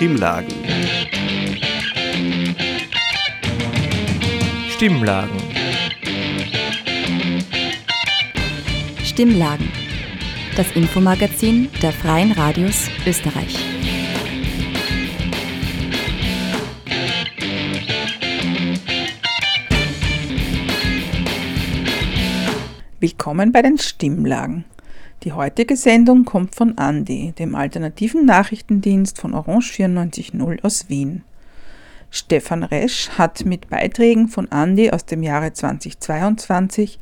Stimmlagen. Stimmlagen. Stimmlagen. Das Infomagazin der Freien Radios Österreich. Willkommen bei den Stimmlagen. Die heutige Sendung kommt von Andi, dem alternativen Nachrichtendienst von Orange 94.0 aus Wien. Stefan Resch hat mit Beiträgen von Andi aus dem Jahre 2022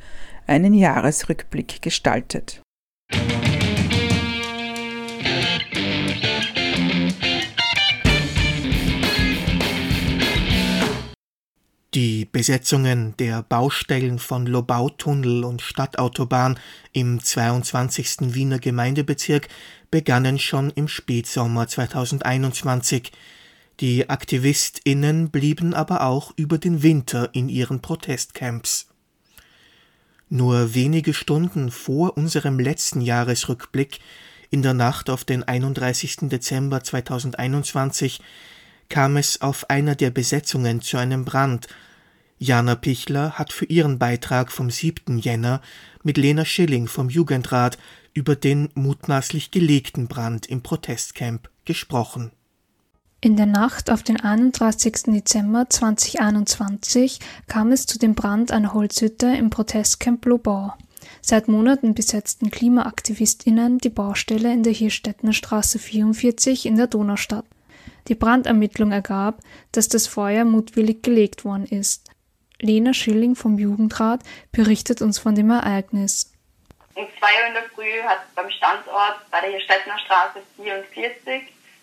einen Jahresrückblick gestaltet. Die Besetzungen der Baustellen von Lobautunnel und Stadtautobahn im 22. Wiener Gemeindebezirk begannen schon im Spätsommer 2021. Die AktivistInnen blieben aber auch über den Winter in ihren Protestcamps. Nur wenige Stunden vor unserem letzten Jahresrückblick, in der Nacht auf den 31. Dezember 2021, kam es auf einer der Besetzungen zu einem Brand. Jana Pichler hat für ihren Beitrag vom 7. Jänner mit Lena Schilling vom Jugendrat über den mutmaßlich gelegten Brand im Protestcamp gesprochen. In der Nacht auf den 31. Dezember 2021 kam es zu dem Brand einer Holzhütte im Protestcamp Lobau. Seit Monaten besetzten KlimaaktivistInnen die Baustelle in der Hirstettner Straße 44 in der Donaustadt. Die Brandermittlung ergab, dass das Feuer mutwillig gelegt worden ist. Lena Schilling vom Jugendrat berichtet uns von dem Ereignis. Um 2 Uhr in der Früh hat beim Standort bei der Hirstettner Straße 44,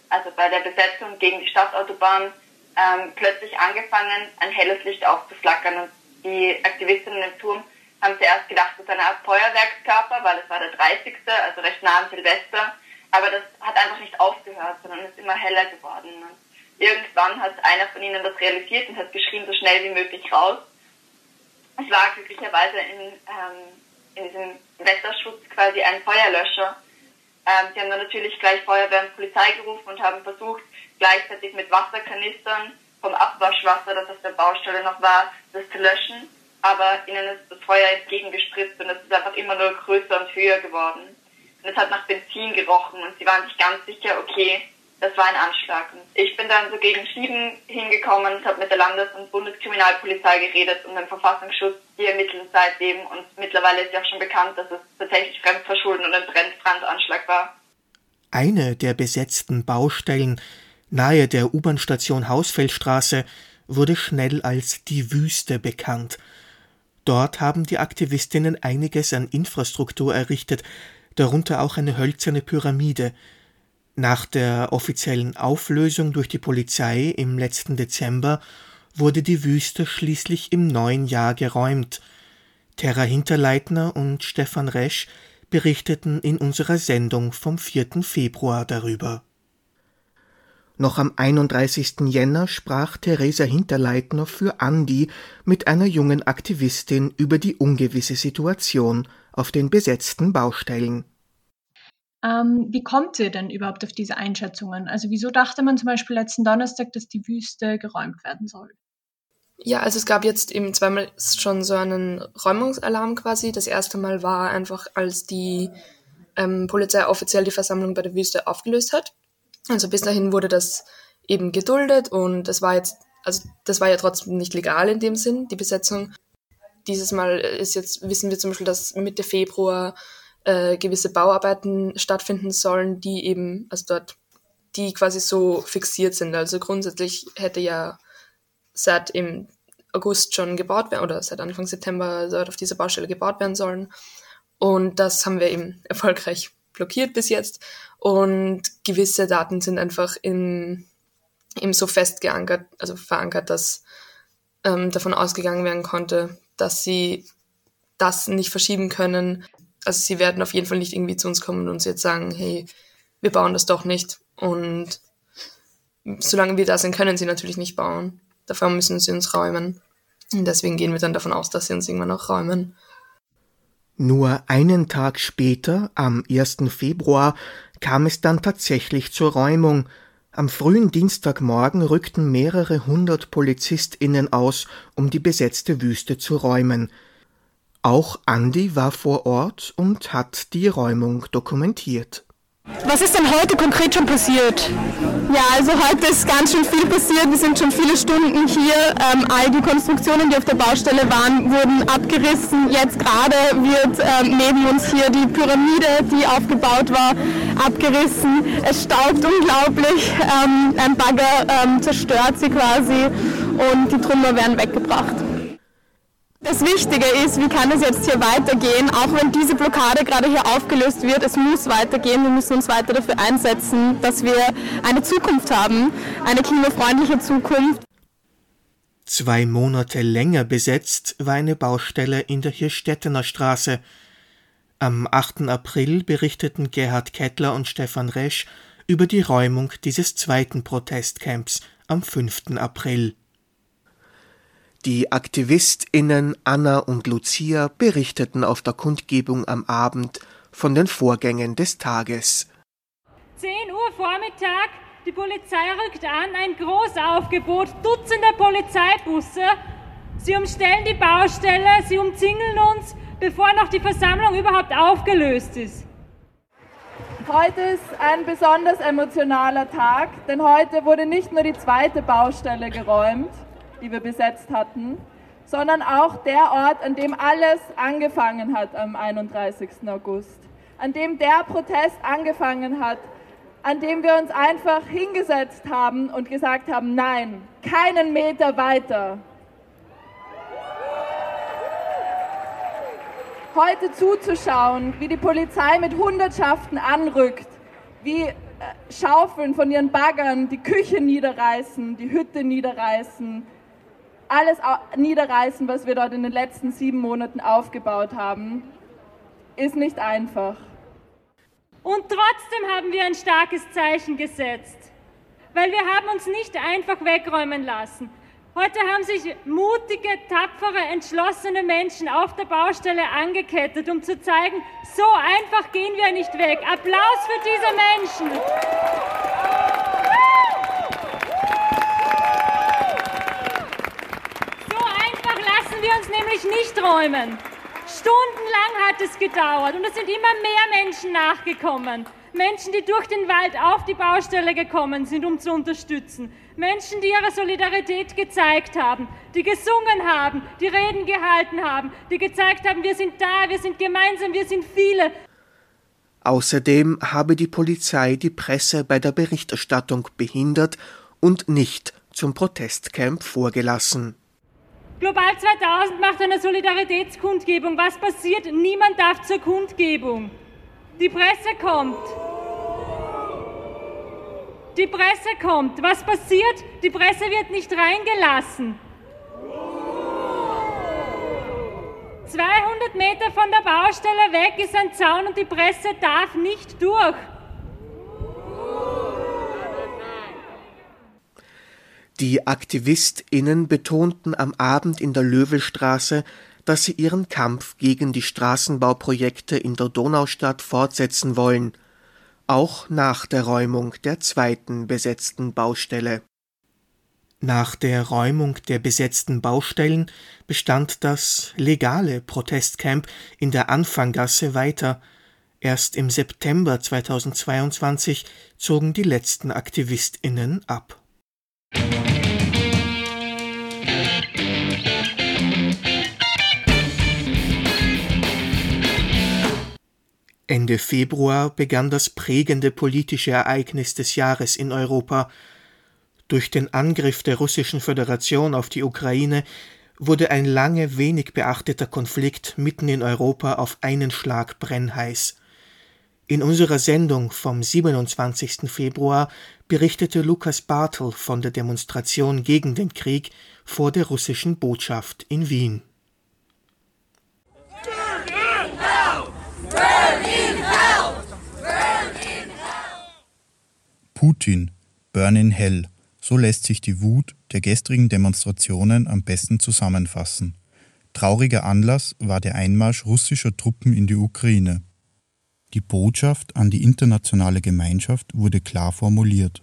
also bei der Besetzung gegen die Stadtautobahn, ähm, plötzlich angefangen, ein helles Licht aufzuflackern. Und die Aktivistinnen im Turm haben zuerst gedacht, das ist eine Art Feuerwerkskörper, weil es war der 30., also recht nah am Silvester. Aber das hat einfach nicht aufgehört, sondern ist immer heller geworden. Und irgendwann hat einer von ihnen das realisiert und hat geschrien, so schnell wie möglich raus. Es war glücklicherweise in, ähm, in diesem Wetterschutz quasi ein Feuerlöscher. Ähm, sie haben dann natürlich gleich Feuerwehr und Polizei gerufen und haben versucht, gleichzeitig mit Wasserkanistern vom Abwaschwasser, das auf der Baustelle noch war, das zu löschen. Aber ihnen ist das Feuer entgegengespritzt und es ist einfach immer nur größer und höher geworden. Und es hat nach Benzin gerochen und sie waren sich ganz sicher, okay, das war ein Anschlag. Und ich bin dann so gegen sieben hingekommen und habe mit der Landes- und Bundeskriminalpolizei geredet und dem Verfassungsschutz. Die ermitteln seitdem und mittlerweile ist ja auch schon bekannt, dass es tatsächlich Fremdverschulden und ein Brandanschlag war. Eine der besetzten Baustellen nahe der U-Bahn-Station Hausfeldstraße wurde schnell als die Wüste bekannt. Dort haben die Aktivistinnen einiges an Infrastruktur errichtet, darunter auch eine hölzerne Pyramide. Nach der offiziellen Auflösung durch die Polizei im letzten Dezember wurde die Wüste schließlich im neuen Jahr geräumt. Terra Hinterleitner und Stefan Resch berichteten in unserer Sendung vom 4. Februar darüber. Noch am 31. Jänner sprach Theresa Hinterleitner für Andi mit einer jungen Aktivistin über die ungewisse Situation auf den besetzten Baustellen. Ähm, wie kommt ihr denn überhaupt auf diese Einschätzungen? Also wieso dachte man zum Beispiel letzten Donnerstag, dass die Wüste geräumt werden soll? Ja, also es gab jetzt eben zweimal schon so einen Räumungsalarm quasi. Das erste Mal war einfach, als die ähm, Polizei offiziell die Versammlung bei der Wüste aufgelöst hat. Also bis dahin wurde das eben geduldet und das war jetzt, also das war ja trotzdem nicht legal in dem Sinn, die Besetzung. Dieses Mal ist jetzt, wissen wir zum Beispiel, dass Mitte Februar äh, gewisse Bauarbeiten stattfinden sollen, die eben, also dort, die quasi so fixiert sind. Also grundsätzlich hätte ja seit im August schon gebaut werden oder seit Anfang September dort auf dieser Baustelle gebaut werden sollen. Und das haben wir eben erfolgreich blockiert bis jetzt. Und gewisse Daten sind einfach in, eben so fest geankert, also verankert, dass ähm, davon ausgegangen werden konnte, dass sie das nicht verschieben können. Also sie werden auf jeden Fall nicht irgendwie zu uns kommen und uns jetzt sagen, hey, wir bauen das doch nicht. Und solange wir da sind, können sie natürlich nicht bauen. Davor müssen sie uns räumen. Und deswegen gehen wir dann davon aus, dass sie uns irgendwann auch räumen. Nur einen Tag später, am 1. Februar, kam es dann tatsächlich zur Räumung. Am frühen Dienstagmorgen rückten mehrere hundert PolizistInnen aus, um die besetzte Wüste zu räumen. Auch Andi war vor Ort und hat die Räumung dokumentiert. Was ist denn heute konkret schon passiert? Ja, also heute ist ganz schön viel passiert. Wir sind schon viele Stunden hier. Ähm, all die Konstruktionen, die auf der Baustelle waren, wurden abgerissen. Jetzt gerade wird ähm, neben uns hier die Pyramide, die aufgebaut war, abgerissen. Es staubt unglaublich. Ähm, ein Bagger ähm, zerstört sie quasi und die Trümmer werden weggebracht. Das Wichtige ist, wie kann es jetzt hier weitergehen, auch wenn diese Blockade gerade hier aufgelöst wird, es muss weitergehen, wir müssen uns weiter dafür einsetzen, dass wir eine Zukunft haben, eine klimafreundliche Zukunft. Zwei Monate länger besetzt war eine Baustelle in der Hirschstettener Straße. Am 8. April berichteten Gerhard Kettler und Stefan Resch über die Räumung dieses zweiten Protestcamps am 5. April. Die AktivistInnen Anna und Lucia berichteten auf der Kundgebung am Abend von den Vorgängen des Tages. 10 Uhr Vormittag, die Polizei rückt an, ein Großaufgebot, Dutzende Polizeibusse. Sie umstellen die Baustelle, sie umzingeln uns, bevor noch die Versammlung überhaupt aufgelöst ist. Heute ist ein besonders emotionaler Tag, denn heute wurde nicht nur die zweite Baustelle geräumt, die wir besetzt hatten, sondern auch der Ort, an dem alles angefangen hat am 31. August, an dem der Protest angefangen hat, an dem wir uns einfach hingesetzt haben und gesagt haben, nein, keinen Meter weiter. Heute zuzuschauen, wie die Polizei mit Hundertschaften anrückt, wie äh, Schaufeln von ihren Baggern die Küche niederreißen, die Hütte niederreißen, alles niederreißen, was wir dort in den letzten sieben Monaten aufgebaut haben, ist nicht einfach. Und trotzdem haben wir ein starkes Zeichen gesetzt, weil wir haben uns nicht einfach wegräumen lassen. Heute haben sich mutige, tapfere, entschlossene Menschen auf der Baustelle angekettet, um zu zeigen, so einfach gehen wir nicht weg. Applaus für diese Menschen. Wir uns nämlich nicht räumen. Stundenlang hat es gedauert und es sind immer mehr Menschen nachgekommen. Menschen, die durch den Wald auf die Baustelle gekommen sind, um zu unterstützen. Menschen, die ihre Solidarität gezeigt haben, die gesungen haben, die Reden gehalten haben, die gezeigt haben, wir sind da, wir sind gemeinsam, wir sind viele. Außerdem habe die Polizei die Presse bei der Berichterstattung behindert und nicht zum Protestcamp vorgelassen. Global 2000 macht eine Solidaritätskundgebung. Was passiert? Niemand darf zur Kundgebung. Die Presse kommt. Die Presse kommt. Was passiert? Die Presse wird nicht reingelassen. 200 Meter von der Baustelle weg ist ein Zaun und die Presse darf nicht durch. Die AktivistInnen betonten am Abend in der Löwelstraße, dass sie ihren Kampf gegen die Straßenbauprojekte in der Donaustadt fortsetzen wollen, auch nach der Räumung der zweiten besetzten Baustelle. Nach der Räumung der besetzten Baustellen bestand das legale Protestcamp in der Anfanggasse weiter. Erst im September 2022 zogen die letzten AktivistInnen ab. Ende Februar begann das prägende politische Ereignis des Jahres in Europa. Durch den Angriff der Russischen Föderation auf die Ukraine wurde ein lange wenig beachteter Konflikt mitten in Europa auf einen Schlag brennheiß. In unserer Sendung vom 27. Februar berichtete Lukas Bartel von der Demonstration gegen den Krieg vor der russischen Botschaft in Wien. Putin, Burn in Hell, so lässt sich die Wut der gestrigen Demonstrationen am besten zusammenfassen. Trauriger Anlass war der Einmarsch russischer Truppen in die Ukraine. Die Botschaft an die internationale Gemeinschaft wurde klar formuliert.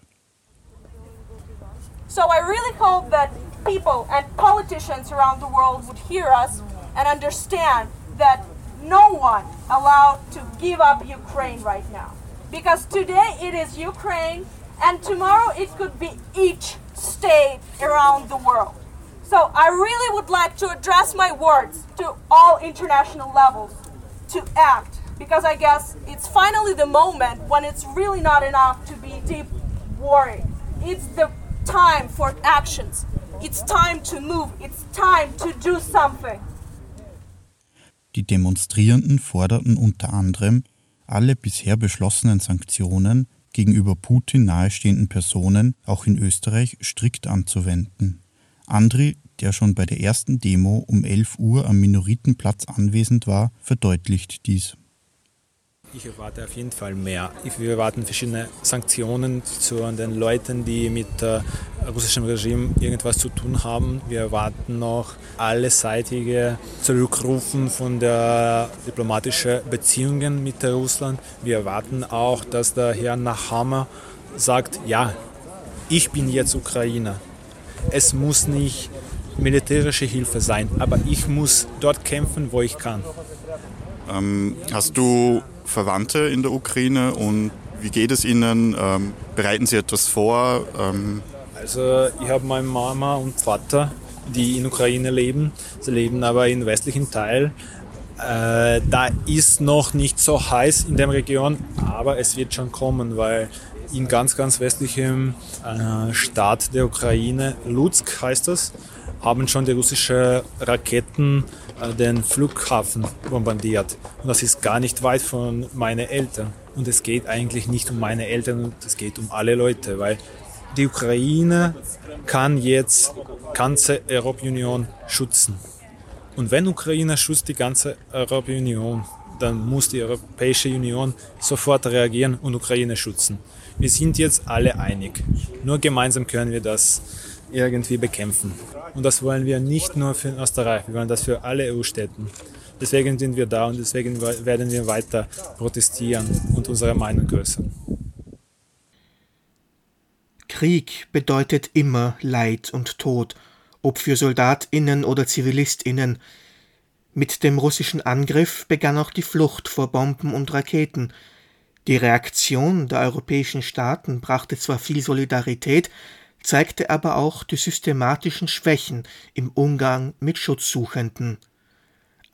So I really hope that people and politicians around the world would hear us and understand that no one allowed to give up Ukraine right now. Because today it is Ukraine and tomorrow it could be each state around the world. So I really would like to address my words to all international levels to act because I guess it's finally the moment when it's really not enough to be deep worried. It's the time for actions. It's time to move. It's time to do something. Die Demonstrierenden forderten unter anderem, alle bisher beschlossenen Sanktionen gegenüber Putin nahestehenden Personen auch in Österreich strikt anzuwenden. Andri, der schon bei der ersten Demo um 11 Uhr am Minoritenplatz anwesend war, verdeutlicht dies. Ich erwarte auf jeden Fall mehr. Wir erwarten verschiedene Sanktionen zu den Leuten, die mit äh, russischem Regime irgendwas zu tun haben. Wir erwarten noch alleseitige Zurückrufen von der diplomatischen Beziehungen mit Russland. Wir erwarten auch, dass der Herr Nachhammer sagt, ja, ich bin jetzt Ukrainer. Es muss nicht militärische Hilfe sein, aber ich muss dort kämpfen, wo ich kann. Ähm, hast du Verwandte in der Ukraine und wie geht es Ihnen? Ähm, bereiten Sie etwas vor? Ähm also ich habe meine Mama und Vater, die in Ukraine leben. Sie leben aber im westlichen Teil. Äh, da ist noch nicht so heiß in der Region, aber es wird schon kommen, weil in ganz, ganz westlichem äh, Staat der Ukraine, Lutsk heißt das, haben schon die russischen Raketen äh, den Flughafen bombardiert. Und das ist gar nicht weit von meinen Eltern. Und es geht eigentlich nicht um meine Eltern, es geht um alle Leute, weil die Ukraine kann jetzt ganze Europäische Union schützen. Und wenn Ukraine schützt die ganze Europäische Union, dann muss die Europäische Union sofort reagieren und Ukraine schützen. Wir sind jetzt alle einig. Nur gemeinsam können wir das irgendwie bekämpfen. Und das wollen wir nicht nur für Österreich, wir wollen das für alle EU-Städten. Deswegen sind wir da und deswegen werden wir weiter protestieren und unsere Meinung größern. Krieg bedeutet immer Leid und Tod, ob für Soldatinnen oder Zivilistinnen. Mit dem russischen Angriff begann auch die Flucht vor Bomben und Raketen. Die Reaktion der europäischen Staaten brachte zwar viel Solidarität, zeigte aber auch die systematischen Schwächen im Umgang mit Schutzsuchenden.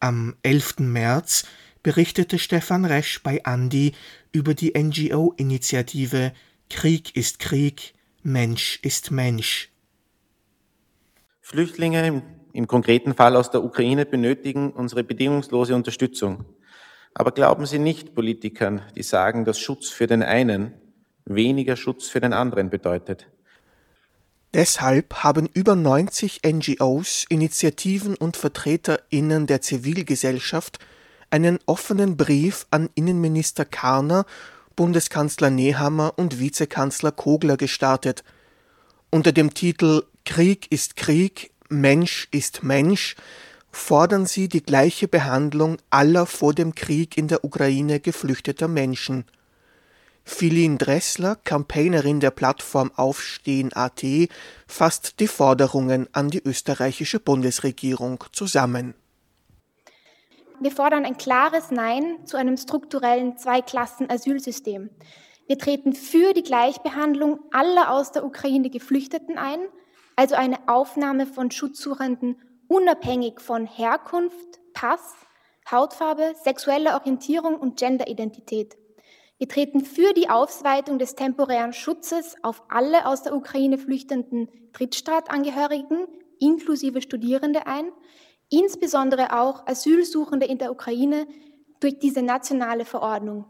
Am 11. März berichtete Stefan Resch bei Andi über die NGO-Initiative Krieg ist Krieg, Mensch ist Mensch. Flüchtlinge im, im, konkreten Fall aus der Ukraine benötigen unsere bedingungslose Unterstützung. Aber glauben Sie nicht Politikern, die sagen, dass Schutz für den einen weniger Schutz für den anderen bedeutet. Deshalb haben über 90 NGOs, Initiativen und VertreterInnen der Zivilgesellschaft einen offenen Brief an Innenminister Karner, Bundeskanzler Nehammer und Vizekanzler Kogler gestartet. Unter dem Titel Krieg ist Krieg, Mensch ist Mensch fordern sie die gleiche Behandlung aller vor dem Krieg in der Ukraine geflüchteter Menschen – Philin Dressler, Campaignerin der Plattform Aufstehen.at, fasst die Forderungen an die österreichische Bundesregierung zusammen. Wir fordern ein klares Nein zu einem strukturellen Zweiklassen-Asylsystem. Wir treten für die Gleichbehandlung aller aus der Ukraine Geflüchteten ein, also eine Aufnahme von Schutzsuchenden unabhängig von Herkunft, Pass, Hautfarbe, sexueller Orientierung und Genderidentität. Wir treten für die Ausweitung des temporären Schutzes auf alle aus der Ukraine flüchtenden Drittstaatangehörigen inklusive Studierende ein, insbesondere auch Asylsuchende in der Ukraine durch diese nationale Verordnung.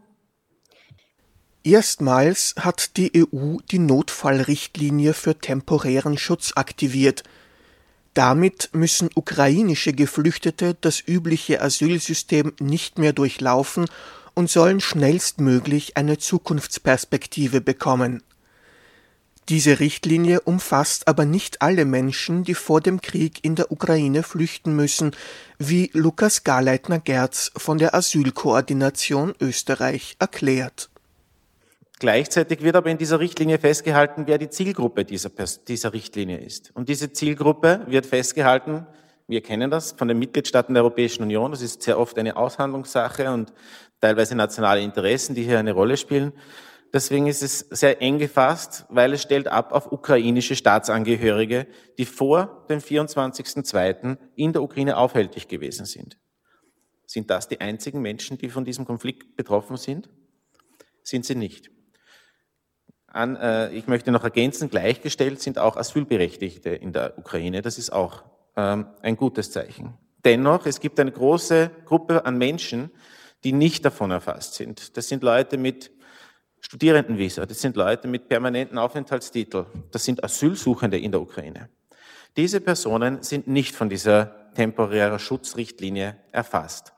Erstmals hat die EU die Notfallrichtlinie für temporären Schutz aktiviert. Damit müssen ukrainische Geflüchtete das übliche Asylsystem nicht mehr durchlaufen und sollen schnellstmöglich eine Zukunftsperspektive bekommen. Diese Richtlinie umfasst aber nicht alle Menschen, die vor dem Krieg in der Ukraine flüchten müssen, wie Lukas Garleitner-Gerz von der Asylkoordination Österreich erklärt. Gleichzeitig wird aber in dieser Richtlinie festgehalten, wer die Zielgruppe dieser, dieser Richtlinie ist. Und diese Zielgruppe wird festgehalten, wir kennen das von den Mitgliedstaaten der Europäischen Union, das ist sehr oft eine Aushandlungssache und teilweise nationale Interessen, die hier eine Rolle spielen. Deswegen ist es sehr eng gefasst, weil es stellt ab auf ukrainische Staatsangehörige, die vor dem 24.02. in der Ukraine aufhältig gewesen sind. Sind das die einzigen Menschen, die von diesem Konflikt betroffen sind? Sind sie nicht. An, äh, ich möchte noch ergänzen, gleichgestellt sind auch Asylberechtigte in der Ukraine. Das ist auch ein gutes Zeichen. Dennoch, es gibt eine große Gruppe an Menschen, die nicht davon erfasst sind. Das sind Leute mit Studierendenvisa, das sind Leute mit permanenten Aufenthaltstitel, das sind Asylsuchende in der Ukraine. Diese Personen sind nicht von dieser temporären Schutzrichtlinie erfasst.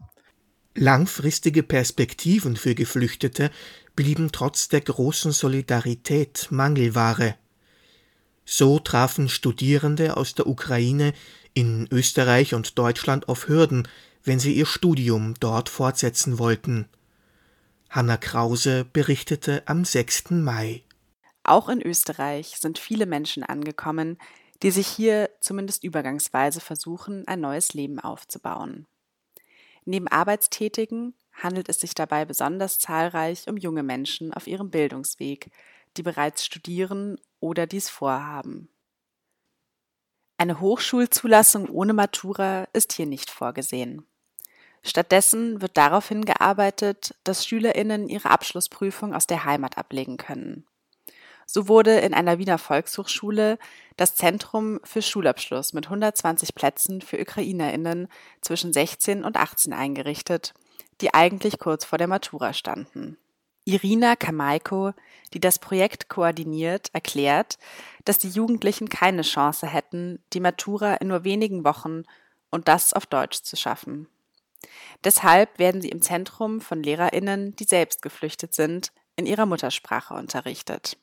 Langfristige Perspektiven für Geflüchtete blieben trotz der großen Solidarität Mangelware. So trafen Studierende aus der Ukraine in Österreich und Deutschland auf Hürden, wenn sie ihr Studium dort fortsetzen wollten. Hanna Krause berichtete am 6. Mai. Auch in Österreich sind viele Menschen angekommen, die sich hier zumindest übergangsweise versuchen, ein neues Leben aufzubauen. Neben Arbeitstätigen handelt es sich dabei besonders zahlreich um junge Menschen auf ihrem Bildungsweg, die bereits studieren oder dies vorhaben. Eine Hochschulzulassung ohne Matura ist hier nicht vorgesehen. Stattdessen wird darauf hingearbeitet, dass Schülerinnen ihre Abschlussprüfung aus der Heimat ablegen können. So wurde in einer Wiener Volkshochschule das Zentrum für Schulabschluss mit 120 Plätzen für Ukrainerinnen zwischen 16 und 18 eingerichtet, die eigentlich kurz vor der Matura standen. Irina Kamaiko, die das Projekt koordiniert, erklärt, dass die Jugendlichen keine Chance hätten, die Matura in nur wenigen Wochen und das auf Deutsch zu schaffen. Deshalb werden sie im Zentrum von Lehrerinnen, die selbst geflüchtet sind, in ihrer Muttersprache unterrichtet.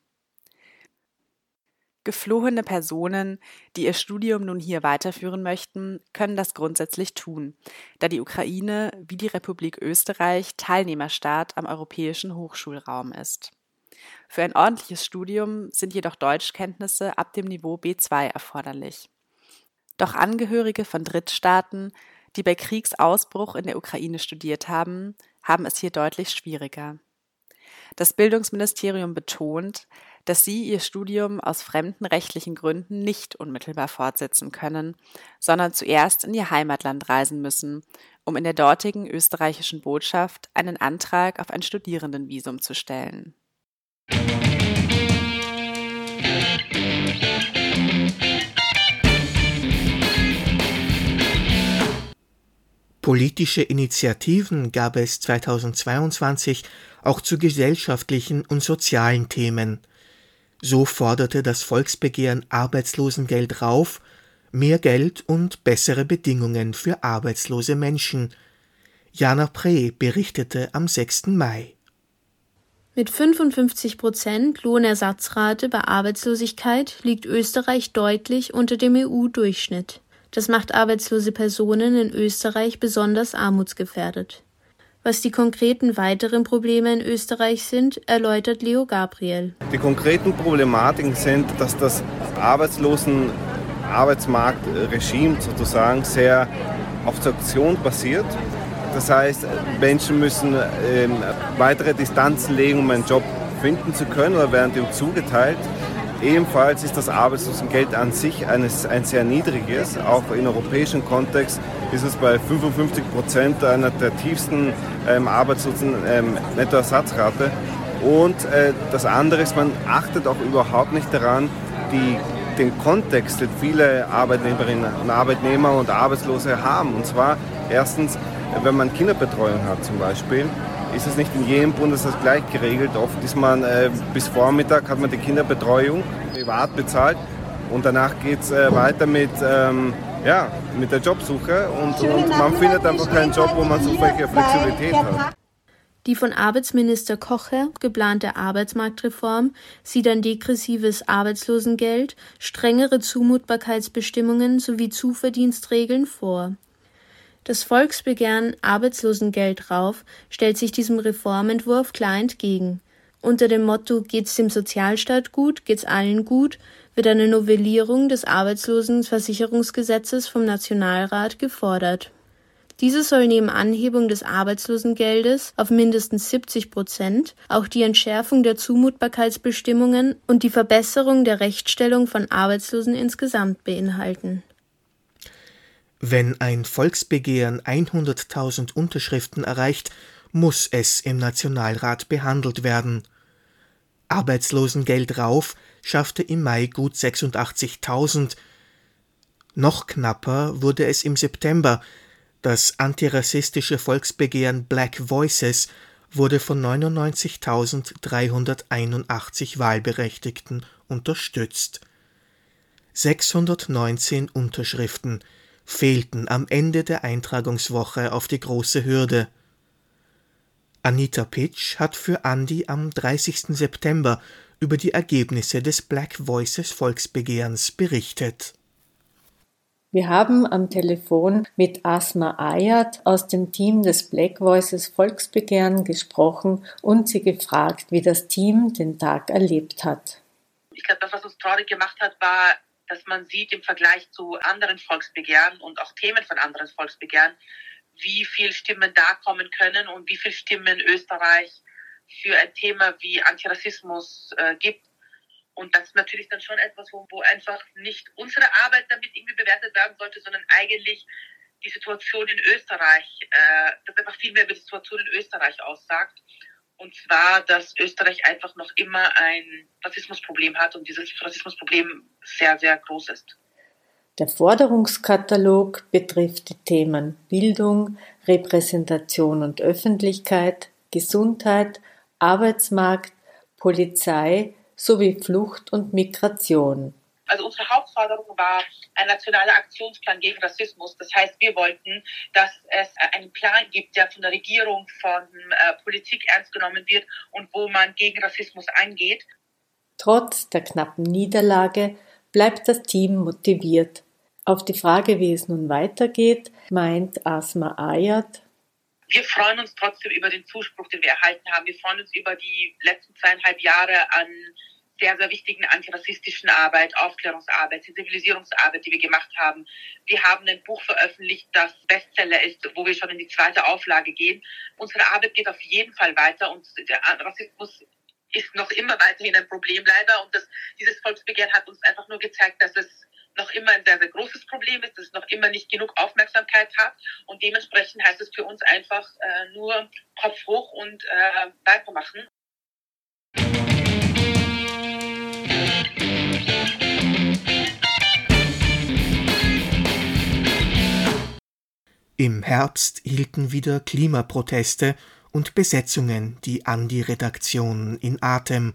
Geflohene Personen, die ihr Studium nun hier weiterführen möchten, können das grundsätzlich tun, da die Ukraine wie die Republik Österreich Teilnehmerstaat am europäischen Hochschulraum ist. Für ein ordentliches Studium sind jedoch Deutschkenntnisse ab dem Niveau B2 erforderlich. Doch Angehörige von Drittstaaten die bei Kriegsausbruch in der Ukraine studiert haben, haben es hier deutlich schwieriger. Das Bildungsministerium betont, dass sie ihr Studium aus fremden rechtlichen Gründen nicht unmittelbar fortsetzen können, sondern zuerst in ihr Heimatland reisen müssen, um in der dortigen österreichischen Botschaft einen Antrag auf ein Studierendenvisum zu stellen. Politische Initiativen gab es 2022 auch zu gesellschaftlichen und sozialen Themen. So forderte das Volksbegehren Arbeitslosengeld rauf mehr Geld und bessere Bedingungen für arbeitslose Menschen. Jana Pre berichtete am 6. Mai. Mit 55 Prozent Lohnersatzrate bei Arbeitslosigkeit liegt Österreich deutlich unter dem EU-Durchschnitt. Das macht arbeitslose Personen in Österreich besonders armutsgefährdet. Was die konkreten weiteren Probleme in Österreich sind, erläutert Leo Gabriel. Die konkreten Problematiken sind, dass das Arbeitslosen Arbeitsmarktregime sozusagen sehr auf Sanktion basiert. Das heißt, Menschen müssen ähm, weitere Distanzen legen, um einen Job finden zu können oder werden ihm zugeteilt. Ebenfalls ist das Arbeitslosengeld an sich eines, ein sehr niedriges. Auch im europäischen Kontext ist es bei 55 Prozent einer der tiefsten ähm, arbeitslosen ähm, Nettoersatzrate. Und äh, das andere ist, man achtet auch überhaupt nicht daran, die, den Kontext, den viele Arbeitnehmerinnen und Arbeitnehmer und Arbeitslose haben. Und zwar erstens, wenn man Kinderbetreuung hat zum Beispiel, ist es nicht in jedem Bundesland gleich geregelt. Oft ist man äh, bis Vormittag hat man die Kinderbetreuung privat bezahlt und danach geht es äh, weiter mit, ähm, ja, mit der Jobsuche und, und man findet einfach keinen Job, wo man so welche Flexibilität hat. Die von Arbeitsminister Kocher geplante Arbeitsmarktreform sieht ein degressives Arbeitslosengeld, strengere Zumutbarkeitsbestimmungen sowie Zuverdienstregeln vor. Das Volksbegehren Arbeitslosengeld rauf stellt sich diesem Reformentwurf klar entgegen Unter dem Motto Geht's dem Sozialstaat gut, geht's allen gut, wird eine Novellierung des Arbeitslosenversicherungsgesetzes vom Nationalrat gefordert. Diese soll neben Anhebung des Arbeitslosengeldes auf mindestens 70 Prozent auch die Entschärfung der Zumutbarkeitsbestimmungen und die Verbesserung der Rechtsstellung von Arbeitslosen insgesamt beinhalten. Wenn ein Volksbegehren 100.000 Unterschriften erreicht, muss es im Nationalrat behandelt werden. Arbeitslosengeld rauf schaffte im Mai gut 86.000. Noch knapper wurde es im September. Das antirassistische Volksbegehren Black Voices wurde von 99.381 Wahlberechtigten unterstützt. 619 Unterschriften fehlten am Ende der Eintragungswoche auf die große Hürde. Anita Pitch hat für Andi am 30. September über die Ergebnisse des Black Voices Volksbegehrens berichtet. Wir haben am Telefon mit Asma Ayat aus dem Team des Black Voices Volksbegehren gesprochen und sie gefragt, wie das Team den Tag erlebt hat. Ich glaube, das, was uns traurig gemacht hat, war, dass man sieht im Vergleich zu anderen Volksbegehren und auch Themen von anderen Volksbegehren, wie viel Stimmen da kommen können und wie viel Stimmen Österreich für ein Thema wie Antirassismus äh, gibt. Und das ist natürlich dann schon etwas, wo, wo einfach nicht unsere Arbeit damit irgendwie bewertet werden sollte, sondern eigentlich die Situation in Österreich, äh, das einfach viel mehr über die Situation in Österreich aussagt. Und zwar, dass Österreich einfach noch immer ein Rassismusproblem hat und dieses Rassismusproblem sehr, sehr groß ist. Der Forderungskatalog betrifft die Themen Bildung, Repräsentation und Öffentlichkeit, Gesundheit, Arbeitsmarkt, Polizei sowie Flucht und Migration. Also unsere Hauptforderung war ein nationaler Aktionsplan gegen Rassismus. Das heißt, wir wollten, dass es einen Plan gibt, der von der Regierung, von äh, Politik ernst genommen wird und wo man gegen Rassismus angeht. Trotz der knappen Niederlage bleibt das Team motiviert. Auf die Frage, wie es nun weitergeht, meint Asma Ayat. Wir freuen uns trotzdem über den Zuspruch, den wir erhalten haben. Wir freuen uns über die letzten zweieinhalb Jahre an sehr, sehr wichtigen antirassistischen Arbeit, Aufklärungsarbeit, Sensibilisierungsarbeit, die wir gemacht haben. Wir haben ein Buch veröffentlicht, das Bestseller ist, wo wir schon in die zweite Auflage gehen. Unsere Arbeit geht auf jeden Fall weiter und der Rassismus ist noch immer weiterhin ein Problem leider und das, dieses Volksbegehren hat uns einfach nur gezeigt, dass es noch immer ein sehr, sehr großes Problem ist, dass es noch immer nicht genug Aufmerksamkeit hat. Und dementsprechend heißt es für uns einfach äh, nur Kopf hoch und äh, weitermachen. Im Herbst hielten wieder Klimaproteste und Besetzungen die Andi-Redaktion in Atem.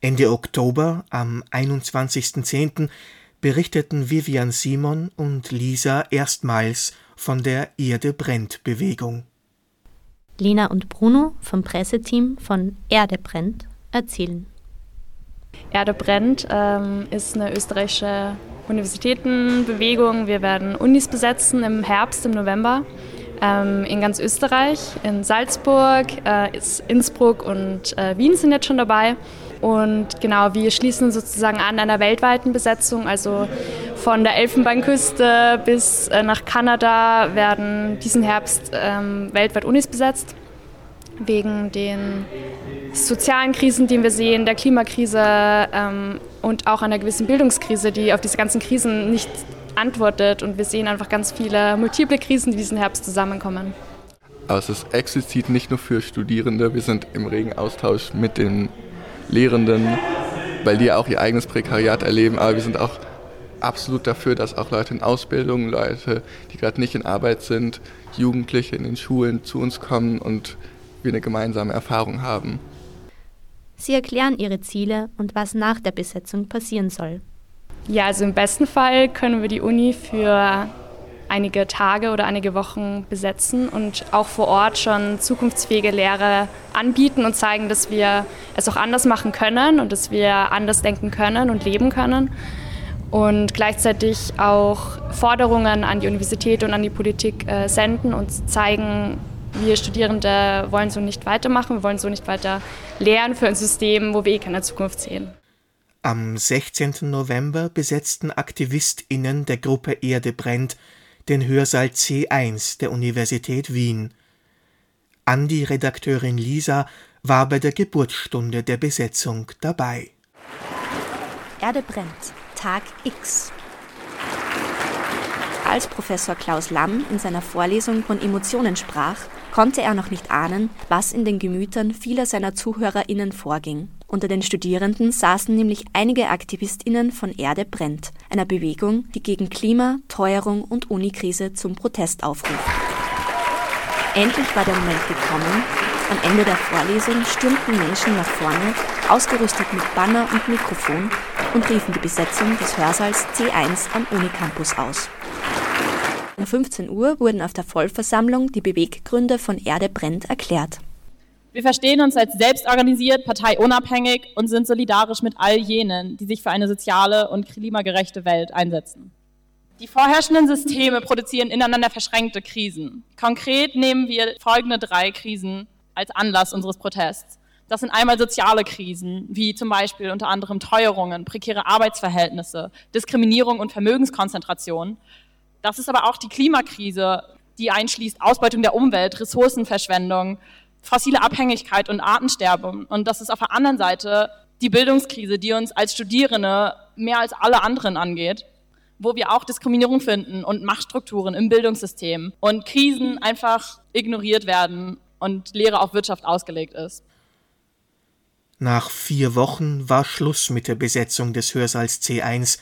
Ende Oktober, am 21.10., berichteten Vivian Simon und Lisa erstmals von der Erde brennt Bewegung. Lena und Bruno vom Presseteam von Erde brennt erzählen. Erde brennt ähm, ist eine österreichische Universitätenbewegung. Wir werden Unis besetzen im Herbst, im November ähm, in ganz Österreich, in Salzburg, äh, Innsbruck und äh, Wien sind jetzt schon dabei. Und genau, wir schließen sozusagen an einer weltweiten Besetzung, also von der Elfenbeinküste bis äh, nach Kanada werden diesen Herbst ähm, weltweit Unis besetzt, wegen den sozialen Krisen, die wir sehen, der Klimakrise ähm, und auch einer gewissen Bildungskrise, die auf diese ganzen Krisen nicht antwortet. Und wir sehen einfach ganz viele multiple Krisen, die diesen Herbst zusammenkommen. Aber es ist explizit nicht nur für Studierende, wir sind im regen Austausch mit den Lehrenden, weil die ja auch ihr eigenes Prekariat erleben. Aber wir sind auch absolut dafür, dass auch Leute in Ausbildung, Leute, die gerade nicht in Arbeit sind, Jugendliche in den Schulen zu uns kommen und wir eine gemeinsame Erfahrung haben. Sie erklären ihre Ziele und was nach der Besetzung passieren soll. Ja, also im besten Fall können wir die Uni für einige Tage oder einige Wochen besetzen und auch vor Ort schon zukunftsfähige Lehre anbieten und zeigen, dass wir es auch anders machen können und dass wir anders denken können und leben können. Und gleichzeitig auch Forderungen an die Universität und an die Politik äh, senden und zeigen, Wir Studierende wollen so nicht weitermachen, wir wollen so nicht weiter lernen für ein System, wo wir eh keine Zukunft sehen. Am 16. November besetzten AktivistInnen der Gruppe Erde brennt den Hörsaal C1 der Universität Wien. Andi-Redakteurin Lisa war bei der Geburtsstunde der Besetzung dabei. Erde brennt, Tag X. Als Professor Klaus Lamm in seiner Vorlesung von Emotionen sprach, konnte er noch nicht ahnen, was in den Gemütern vieler seiner ZuhörerInnen vorging. Unter den Studierenden saßen nämlich einige AktivistInnen von Erde brennt, einer Bewegung, die gegen Klima, Teuerung und Unikrise zum Protest aufruft. Endlich war der Moment gekommen. Am Ende der Vorlesung stürmten Menschen nach vorne, ausgerüstet mit Banner und Mikrofon, und riefen die Besetzung des Hörsaals C1 am Unicampus aus. Um 15 Uhr wurden auf der Vollversammlung die Beweggründe von Erde brennt erklärt. Wir verstehen uns als selbstorganisiert, parteiunabhängig und sind solidarisch mit all jenen, die sich für eine soziale und klimagerechte Welt einsetzen. Die vorherrschenden Systeme produzieren ineinander verschränkte Krisen. Konkret nehmen wir folgende drei Krisen als Anlass unseres Protests. Das sind einmal soziale Krisen, wie zum Beispiel unter anderem Teuerungen, prekäre Arbeitsverhältnisse, Diskriminierung und Vermögenskonzentration. Das ist aber auch die Klimakrise, die einschließt Ausbeutung der Umwelt, Ressourcenverschwendung, fossile Abhängigkeit und Artensterben. Und das ist auf der anderen Seite die Bildungskrise, die uns als Studierende mehr als alle anderen angeht, wo wir auch Diskriminierung finden und Machtstrukturen im Bildungssystem und Krisen einfach ignoriert werden und Lehre auf Wirtschaft ausgelegt ist. Nach vier Wochen war Schluss mit der Besetzung des Hörsaals C1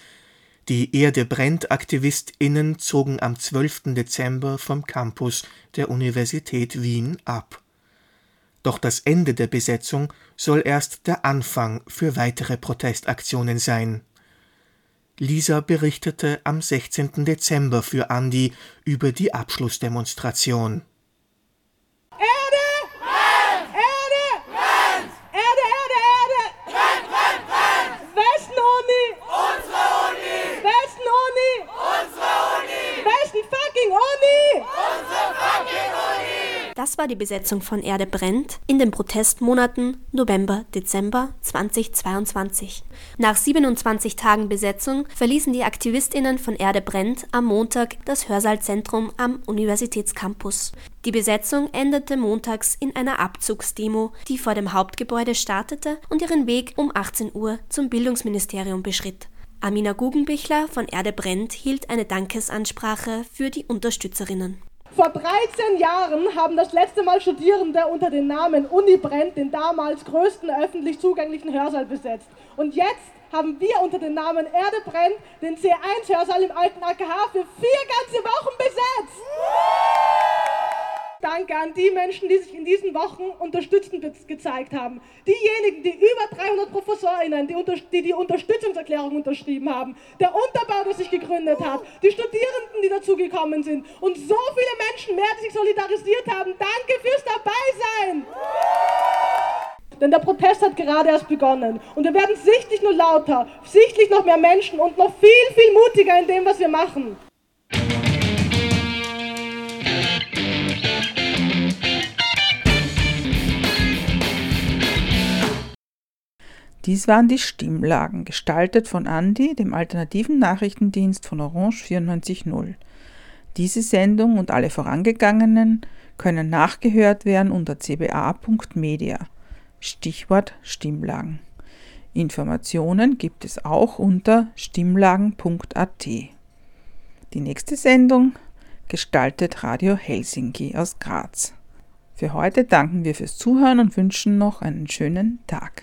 die Erde brennt AktivistInnen zogen am 12. Dezember vom Campus der Universität Wien ab. Doch das Ende der Besetzung soll erst der Anfang für weitere Protestaktionen sein. Lisa berichtete am 16. Dezember für Andi über die Abschlussdemonstration. Das war die Besetzung von Erde brennt in den Protestmonaten November, Dezember 2022. Nach 27 Tagen Besetzung verließen die Aktivistinnen von Erde brennt am Montag das Hörsaalzentrum am Universitätscampus. Die Besetzung endete montags in einer Abzugsdemo, die vor dem Hauptgebäude startete und ihren Weg um 18 Uhr zum Bildungsministerium beschritt. Amina Guggenbichler von Erde brennt hielt eine Dankesansprache für die Unterstützerinnen. Vor 13 Jahren haben das letzte Mal Studierende unter dem Namen Uni Brennt den damals größten öffentlich zugänglichen Hörsaal besetzt. Und jetzt haben wir unter dem Namen Erde brennt den C1-Hörsaal im alten AKH für vier ganze Wochen besetzt. Danke an die Menschen, die sich in diesen Wochen unterstützend gezeigt haben. Diejenigen, die über 300 ProfessorInnen, die, die die Unterstützungserklärung unterschrieben haben, der Unterbau, der sich gegründet hat, die Studierenden, die dazugekommen sind und so viele Menschen mehr, die sich solidarisiert haben. Danke fürs Dabeisein! Denn der Protest hat gerade erst begonnen. Und wir werden sichtlich nur lauter, sichtlich noch mehr Menschen und noch viel, viel mutiger in dem, was wir machen. Dies waren die Stimmlagen, gestaltet von Andi, dem alternativen Nachrichtendienst von Orange 94.0. Diese Sendung und alle vorangegangenen können nachgehört werden unter cba.media. Stichwort Stimmlagen. Informationen gibt es auch unter stimmlagen.at. Die nächste Sendung gestaltet Radio Helsinki aus Graz. Für heute danken wir fürs Zuhören und wünschen noch einen schönen Tag.